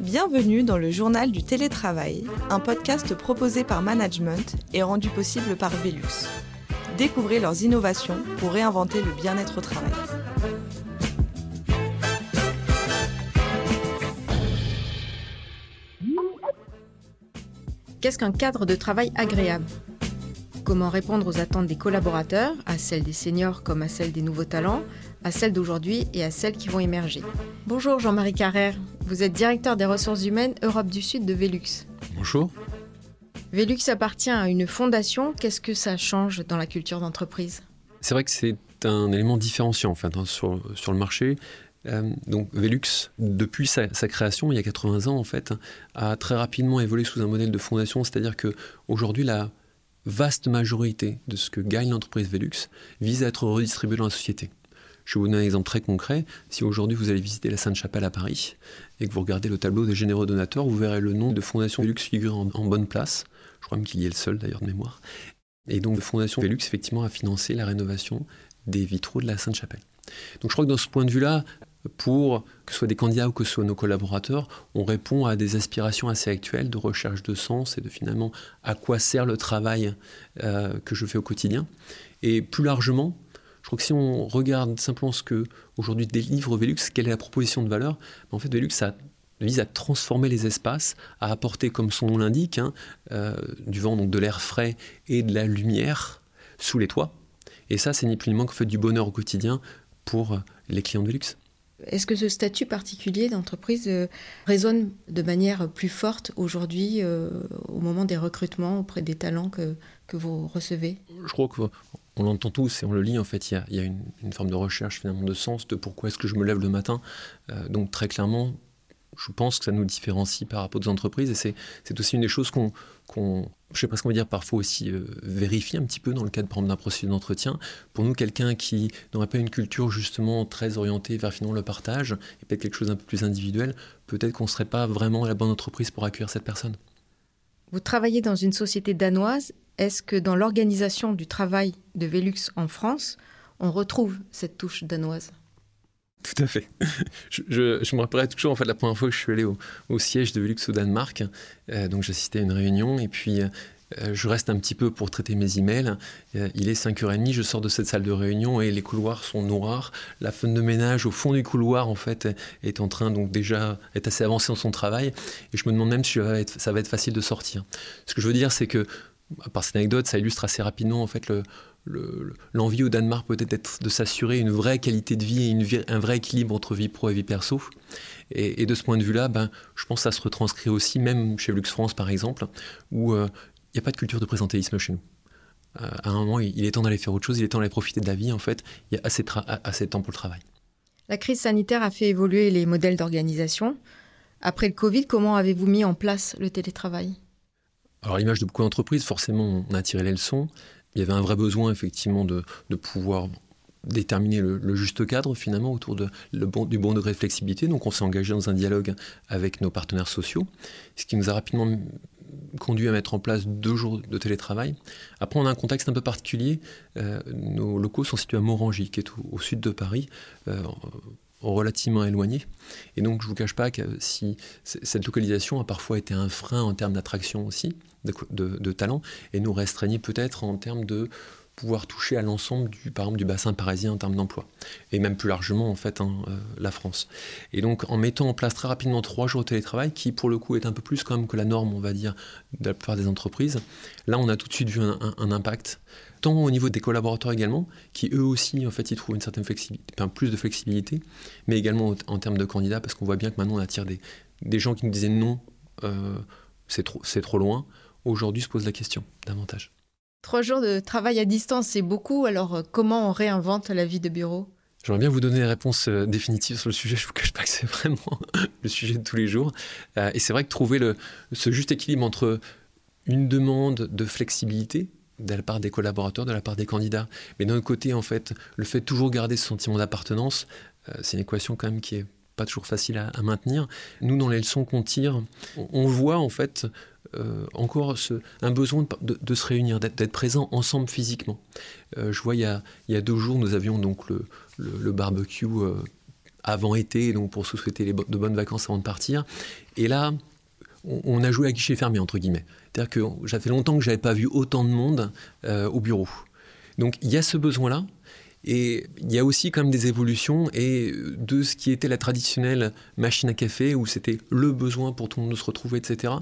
Bienvenue dans le journal du télétravail, un podcast proposé par Management et rendu possible par Velux. Découvrez leurs innovations pour réinventer le bien-être au travail. Qu'est-ce qu'un cadre de travail agréable? Comment répondre aux attentes des collaborateurs, à celles des seniors comme à celles des nouveaux talents, à celles d'aujourd'hui et à celles qui vont émerger Bonjour Jean-Marie Carrère, vous êtes directeur des ressources humaines Europe du Sud de Velux. Bonjour. Velux appartient à une fondation, qu'est-ce que ça change dans la culture d'entreprise? C'est vrai que c'est un élément différenciant en fait, hein, sur, sur le marché. Euh, donc Velux, depuis sa, création il y a 80 ans en fait, a très rapidement évolué sous un modèle de fondation, c'est-à-dire que aujourd'hui la vaste majorité de ce que gagne l'entreprise Velux vise à être redistribué dans la société. Je vais vous donner un exemple très concret. Si aujourd'hui vous allez visiter la Sainte-Chapelle à Paris et que vous regardez le tableau des généreux donateurs, vous verrez le nom de Fondation Velux figure en, en bonne place. Je crois même qu'il y est le seul d'ailleurs de mémoire. Et donc Fondation Velux effectivement a financé la rénovation des vitraux de la Sainte-Chapelle. Donc je crois que dans ce point de vue-là, pour que ce soit des candidats ou que ce soit nos collaborateurs, on répond à des aspirations assez actuelles de recherche de sens et de finalement à quoi sert le travail euh, que je fais au quotidien. Et plus largement, je crois que si on regarde simplement ce que aujourd'hui délivre Velux, quelle est la proposition de valeur, en fait Velux vise à transformer les espaces, à apporter, comme son nom l'indique, hein, euh, du vent, donc de l'air frais et de la lumière sous les toits. Et ça, c'est ni plus ni moins qu'en fait du bonheur au quotidien pour les clients de Velux. Est-ce que ce statut particulier d'entreprise euh, résonne de manière plus forte aujourd'hui euh, au moment des recrutements auprès des talents que, que vous recevez? Je crois qu'on l'entend tous et on le lit. En fait, il y a, une, forme de recherche finalement de sens de pourquoi est-ce que je me lève le matin. Euh, donc très clairement, je pense que ça nous différencie par rapport aux entreprises et c'est aussi une des choses qu'on, je sais pas ce qu'on va dire, parfois aussi euh, vérifier un petit peu dans le cadre d'un processus d'entretien. Pour nous, quelqu'un qui n'aurait pas une culture justement très orientée vers finalement le partage et peut-être quelque chose d'un peu plus individuel, peut-être qu'on ne serait pas vraiment la bonne entreprise pour accueillir cette personne. Vous travaillez dans une société danoise. Est-ce que dans l'organisation du travail de Velux en France, on retrouve cette touche danoise? Tout à fait. Je, me rappellerai toujours en fait la première fois que je suis allé au, siège de Velux au Danemark. Euh, donc j'assistais à une réunion et puis euh, je reste un petit peu pour traiter mes emails. Euh, il est 5h30, je sors de cette salle de réunion et les couloirs sont noirs. La femme de ménage au fond du couloir en fait est en train donc déjà est assez avancée dans son travail et je me demande même si ça va être facile de sortir. Ce que je veux dire c'est que par cette anecdote, ça illustre assez rapidement en fait le, l'envie au Danemark peut-être de s'assurer une vraie qualité de vie et un vrai équilibre entre vie pro et vie perso. Et, de ce point de vue-là, ben, je pense que ça se retranscrit aussi, même chez Lux France par exemple, où euh, il n'y a pas de culture de présentéisme chez nous. Euh, à un moment, il est temps d'aller faire autre chose, il est temps d'aller profiter de la vie, en fait, il y a assez, assez de temps pour le travail. La crise sanitaire a fait évoluer les modèles d'organisation. Après le Covid, comment avez-vous mis en place le télétravail? Alors, l'image de beaucoup d'entreprises, forcément, on a tiré les leçons il y avait un vrai besoin effectivement de, pouvoir déterminer le, juste cadre finalement autour de, bon, du bon degré de flexibilité. Donc on s'est engagé dans un dialogue avec nos partenaires sociaux, ce qui nous a rapidement conduit à mettre en place deux jours de télétravail. Après, on a un contexte un peu particulier. Euh, nos locaux sont situés à Morangy, qui est au, sud de Paris, euh, relativement éloigné. Et donc, je ne vous cache pas que si cette localisation a parfois été un frein en termes d'attraction aussi, de, talent, et nous restreignait peut-être en termes de pouvoir toucher à l'ensemble du, par exemple, du bassin parisien en termes d'emploi, et même plus largement en fait hein, euh, la France. Et donc en mettant en place très rapidement trois jours de télétravail, qui pour le coup est un peu plus quand même que la norme, on va dire, de la plupart des entreprises, là on a tout de suite vu un, impact, tant au niveau des collaborateurs également, qui eux aussi en fait ils trouvent une certaine flexibilité, plus de flexibilité, mais également en, termes de candidats, parce qu'on voit bien que maintenant on attire des, des gens qui nous disaient non, euh, c'est trop, trop loin, aujourd'hui se pose la question davantage. Trois jours de travail à distance, c'est beaucoup. Alors, euh, comment on réinvente la vie de bureau? J'aimerais bien vous donner des réponses euh, définitives sur le sujet. Je ne vous cache pas que c'est vraiment le sujet de tous les jours. Euh, et c'est vrai que trouver ce juste équilibre entre une demande de flexibilité de la part des collaborateurs, de la part des candidats, mais d'un côté, en fait, le fait de toujours garder ce sentiment d'appartenance, c'est une équation quand même qui est pas toujours facile à, maintenir. Nous, dans les leçons qu'on tire, on voit en fait euh, encore un besoin de, se réunir, d'être présent ensemble physiquement. Euh, je vois, il y, a, deux jours, nous avions donc le, barbecue euh, avant été, donc pour se souhaiter de bonnes vacances avant de partir. Et là, on, a joué à guichet fermé, entre guillemets. C'est-à-dire que j'avais longtemps que je n'avais pas vu autant de monde au bureau. Donc il y a ce besoin-là. Et il y a aussi quand même des évolutions et de ce qui était la traditionnelle machine à café où c'était le besoin pour tout le monde de se retrouver, etc.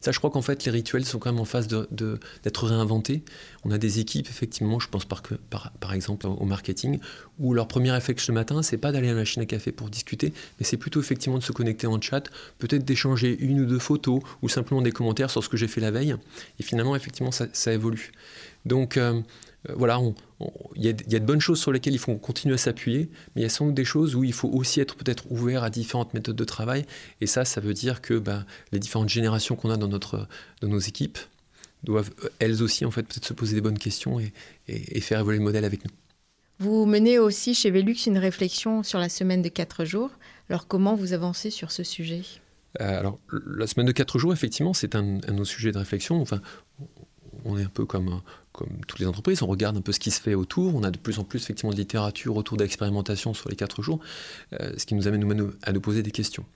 Ça, je crois qu'en fait, les rituels sont quand même en phase d'être réinventés. On a des équipes, effectivement, je pense par, exemple au marketing, où leur premier réflexe le matin, c'est pas d'aller à la machine à café pour discuter, mais c'est plutôt effectivement de se connecter en chat, peut-être d'échanger une ou deux photos ou simplement des commentaires sur ce que j'ai fait la veille. Et finalement, effectivement, ça évolue. Donc, euh, euh, voilà, il y, a de bonnes choses sur lesquelles il faut continuer à s'appuyer, mais il y a sans doute des choses où il faut aussi être peut-être ouvert à différentes méthodes de travail. Et ça, ça veut dire que ben, les différentes générations qu'on a dans, notre, dans nos équipes doivent elles aussi en fait peut-être se poser des bonnes questions et, faire évoluer le modèle avec nous. Vous menez aussi chez Velux une réflexion sur la semaine de quatre jours. Alors comment vous avancez sur ce sujet? Euh, alors, la semaine de quatre jours, effectivement, c'est un, un, de nos sujets de réflexion. Enfin, on est un peu comme, comme toutes les entreprises, on regarde un peu ce qui se fait autour. On a de plus en plus effectivement de littérature autour d'expérimentation sur les quatre jours, euh, ce qui nous amène à nous poser des questions.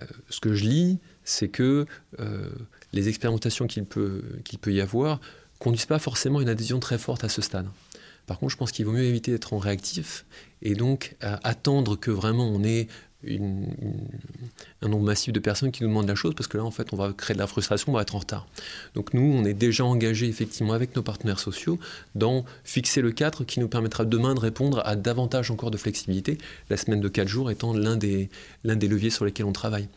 Euh, ce que je lis, c'est que euh, les expérimentations qu'il peut, y avoir conduisent pas forcément une adhésion très forte à ce stade. Par contre, je pense qu'il vaut mieux éviter d'être en réactif et donc attendre que vraiment on ait un nombre massif de personnes qui nous demandent la chose, parce que là, en fait, on va créer de la frustration, on va être en retard. Donc nous, on est déjà engagé effectivement avec nos partenaires sociaux dans fixer le cadre qui nous permettra demain de répondre à davantage encore de flexibilité, la semaine de 4 jours étant l'un des, l'un des leviers sur lesquels on travaille.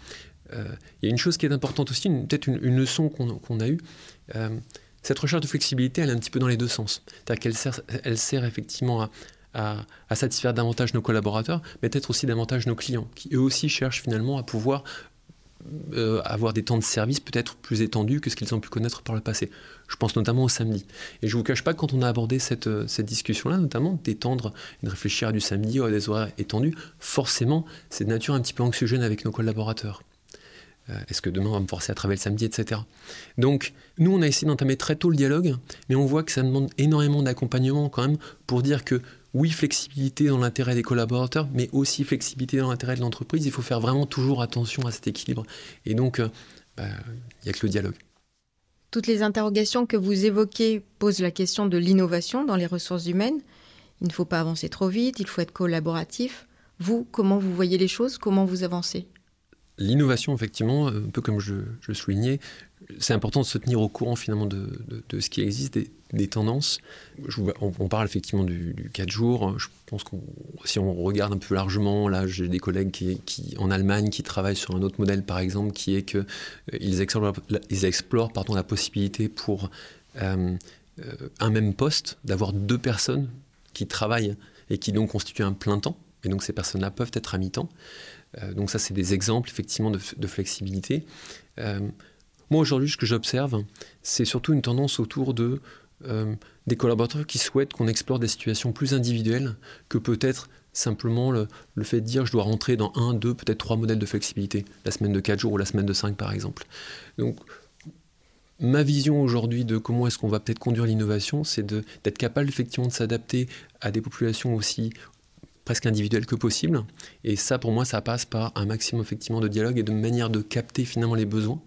Euh, il y a une chose qui est importante aussi, peut-être une, leçon qu'on, a eue. Euh, cette recherche de flexibilité, elle est un petit peu dans les deux sens. C'est-à-dire qu'elle elle sert effectivement à, à, satisfaire davantage nos collaborateurs, mais peut-être aussi davantage nos clients, qui eux aussi cherchent finalement à pouvoir euh, avoir des temps de service peut-être plus étendus que ce qu'ils ont pu connaître par le passé. Je pense notamment au samedi. Et je ne vous cache pas que quand on a abordé cette, euh, discussion-là, notamment d'étendre et de réfléchir à du samedi ou à des horaires étendus, forcément, c'est de nature un petit peu anxiogène avec nos collaborateurs. Euh, est-ce que demain on va me forcer à travailler le samedi, etc. Donc, nous, on a essayé d'entamer très tôt le dialogue, mais on voit que ça demande énormément d'accompagnement quand même pour dire que oui, flexibilité dans l'intérêt des collaborateurs, mais aussi flexibilité dans l'intérêt de l'entreprise. Il faut faire vraiment toujours attention à cet équilibre. Et donc, euh, bah, il n'y a que le dialogue. Toutes les interrogations que vous évoquez posent la question de l'innovation dans les ressources humaines. Il ne faut pas avancer trop vite, il faut être collaboratif. Vous, comment vous voyez les choses? Comment vous avancez? L'innovation, effectivement, un peu comme je, je soulignais, c'est important de se tenir au courant finalement de, de, ce qui existe, des, tendances. on, parle effectivement du, du, 4 jours. Je pense que si on regarde un peu largement, là j'ai des collègues qui, en Allemagne qui travaillent sur un autre modèle par exemple, qui est qu'ils euh, explorent, ils explorent pardon, la possibilité pour euh, euh, un même poste d'avoir deux personnes qui travaillent et qui donc constituent un plein temps. Et donc ces personnes-là peuvent être à mi-temps. donc ça c'est des exemples effectivement de, de flexibilité. Moi, aujourd'hui, ce que j'observe, c'est surtout une tendance autour de, euh, des collaborateurs qui souhaitent qu'on explore des situations plus individuelles que peut-être simplement le, fait de dire je dois rentrer dans un, deux, peut-être trois modèles de flexibilité, la semaine de quatre jours ou la semaine de cinq, par exemple. Donc, ma vision aujourd'hui de comment est-ce qu'on va peut-être conduire l'innovation, c'est d'être capable effectivement de s'adapter à des populations aussi presque individuelles que possible. Et ça, pour moi, ça passe par un maximum effectivement de dialogue et de manière de capter finalement les besoins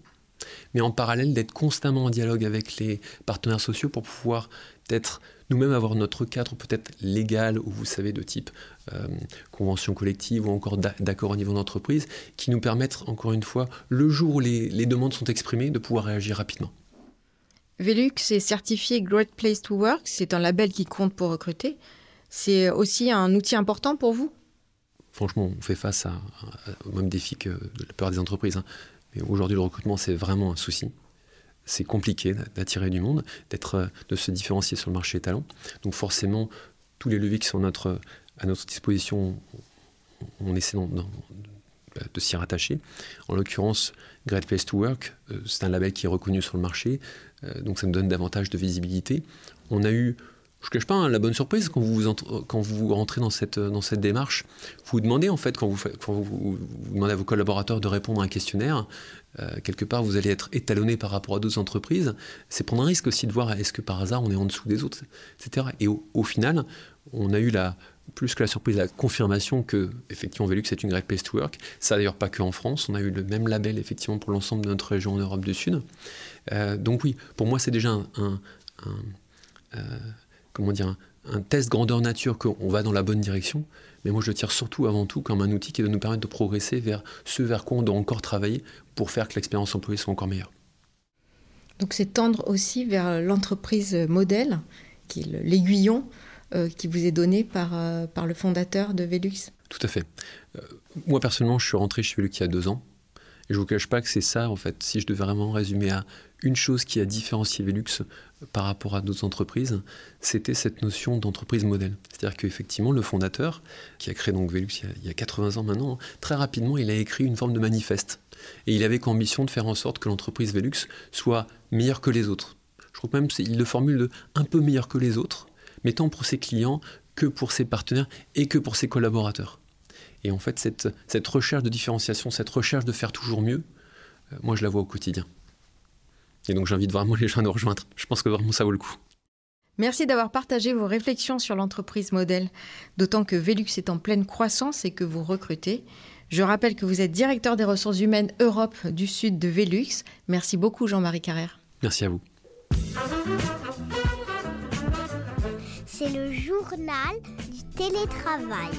mais en parallèle d'être constamment en dialogue avec les partenaires sociaux pour pouvoir peut-être nous-mêmes avoir notre cadre peut-être légal ou vous savez de type euh, convention collective ou encore d'accord au niveau d'entreprise qui nous permettent encore une fois le jour où les, les demandes sont exprimées de pouvoir réagir rapidement. Velux est certifié Great Place to Work, c'est un label qui compte pour recruter. C'est aussi un outil important pour vous? Franchement, on fait face à, au même défi que la plupart des entreprises. Hein. Aujourd'hui, le recrutement, c'est vraiment un souci. C'est compliqué d'attirer du monde, d'être, euh, de se différencier sur le marché des talents. Donc forcément, tous les leviers qui sont à notre, disposition, on essaie de s'y rattacher. En l'occurrence, Great Place to Work, euh, c'est un label qui est reconnu sur le marché, euh, donc ça nous donne davantage de visibilité. On a eu je ne cache pas, hein, la bonne surprise quand vous, vous rentrez dans cette, démarche, vous vous demandez en fait, quand vous, quand vous, demandez à vos collaborateurs de répondre à un questionnaire, euh, quelque part vous allez être étalonné par rapport à d'autres entreprises. C'est prendre un risque aussi de voir est-ce que par hasard on est en dessous des autres, etc. Et au, final, on a eu la, plus que la surprise, la confirmation que effectivement Velux est une great place to work. Ça d'ailleurs pas que en France, on a eu le même label effectivement pour l'ensemble de notre région en Europe du Sud. Euh, donc oui, pour moi c'est déjà un, euh, comment dire un, test grandeur nature qu'on va dans la bonne direction. Mais moi je tire surtout avant tout comme un outil qui doit nous permettre de progresser vers ce vers quoi on doit encore travailler pour faire que l'expérience employée soit encore meilleure. Donc c'est tendre aussi vers l'entreprise modèle, qui est l'aiguillon euh, qui vous est donné par, euh, par le fondateur de Velux. Tout à fait. Euh, moi personnellement, je suis rentré chez Velux il y a deux ans. Et je ne vous cache pas que c'est ça, en fait, si je devais vraiment résumer à une chose qui a différencié Velux par rapport à d'autres entreprises, c'était cette notion d'entreprise modèle. C'est-à-dire qu'effectivement, le fondateur, qui a créé donc Velux il y a 80 ans maintenant, très rapidement, il a écrit une forme de manifeste. Et il avait comme ambition de faire en sorte que l'entreprise Velux soit meilleure que les autres. Je crois que même qu'il le formule de un peu meilleur que les autres, mais tant pour ses clients que pour ses partenaires et que pour ses collaborateurs. Et en fait, cette, cette recherche de différenciation, cette recherche de faire toujours mieux, euh, moi je la vois au quotidien. Et donc j'invite vraiment les gens à nous rejoindre. Je pense que vraiment ça vaut le coup. Merci d'avoir partagé vos réflexions sur l'entreprise modèle, d'autant que Velux est en pleine croissance et que vous recrutez. Je rappelle que vous êtes directeur des ressources humaines Europe du Sud de Velux. Merci beaucoup Jean-Marie Carrère. Merci à vous. C'est le journal du télétravail.